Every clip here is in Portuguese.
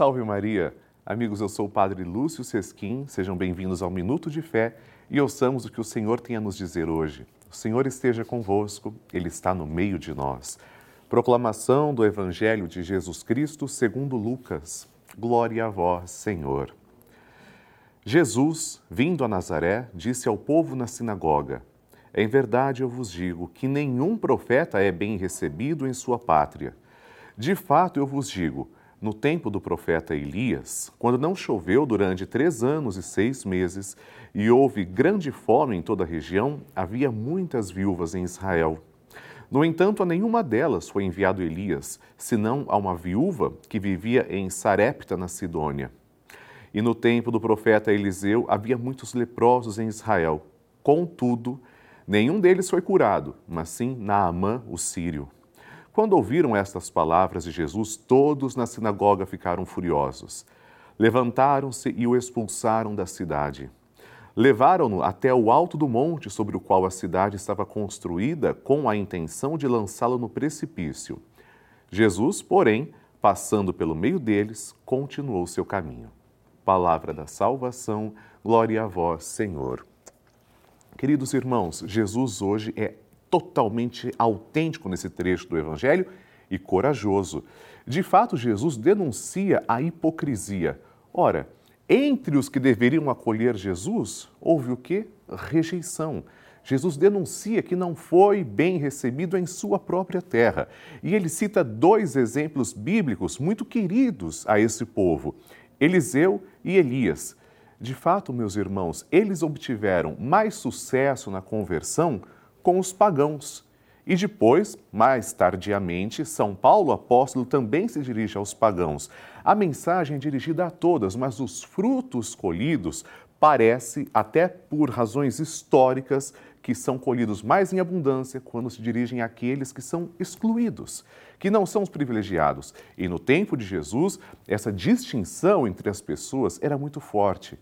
Salve Maria! Amigos, eu sou o Padre Lúcio Sesquim, sejam bem-vindos ao Minuto de Fé e ouçamos o que o Senhor tem a nos dizer hoje. O Senhor esteja convosco, Ele está no meio de nós. Proclamação do Evangelho de Jesus Cristo segundo Lucas. Glória a vós, Senhor. Jesus, vindo a Nazaré, disse ao povo na sinagoga: Em verdade eu vos digo que nenhum profeta é bem recebido em sua pátria. De fato eu vos digo, no tempo do profeta Elias, quando não choveu durante três anos e seis meses e houve grande fome em toda a região, havia muitas viúvas em Israel. No entanto, a nenhuma delas foi enviado Elias, senão a uma viúva que vivia em Sarepta, na Sidônia. E no tempo do profeta Eliseu havia muitos leprosos em Israel. Contudo, nenhum deles foi curado, mas sim Naamã, o sírio. Quando ouviram estas palavras de Jesus, todos na sinagoga ficaram furiosos. Levantaram-se e o expulsaram da cidade. Levaram-no até o alto do monte sobre o qual a cidade estava construída, com a intenção de lançá-lo no precipício. Jesus, porém, passando pelo meio deles, continuou seu caminho. Palavra da salvação, glória a vós, Senhor. Queridos irmãos, Jesus hoje é totalmente autêntico nesse trecho do Evangelho e corajoso. De fato, Jesus denuncia a hipocrisia. Ora, entre os que deveriam acolher Jesus, houve o que? Rejeição. Jesus denuncia que não foi bem recebido em sua própria terra. E ele cita dois exemplos bíblicos muito queridos a esse povo: Eliseu e Elias. De fato, meus irmãos, eles obtiveram mais sucesso na conversão com os pagãos. E depois, mais tardiamente, São Paulo apóstolo também se dirige aos pagãos. A mensagem é dirigida a todas, mas os frutos colhidos parece, até por razões históricas, que são colhidos mais em abundância quando se dirigem àqueles que são excluídos, que não são os privilegiados. E no tempo de Jesus, essa distinção entre as pessoas era muito forte.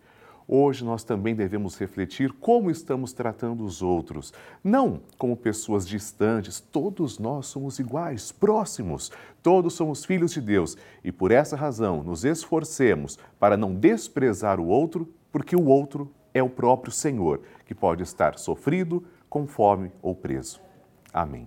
Hoje nós também devemos refletir como estamos tratando os outros, não como pessoas distantes, todos nós somos iguais, próximos, todos somos filhos de Deus e por essa razão nos esforcemos para não desprezar o outro, porque o outro é o próprio Senhor, que pode estar sofrido, com fome ou preso. Amém.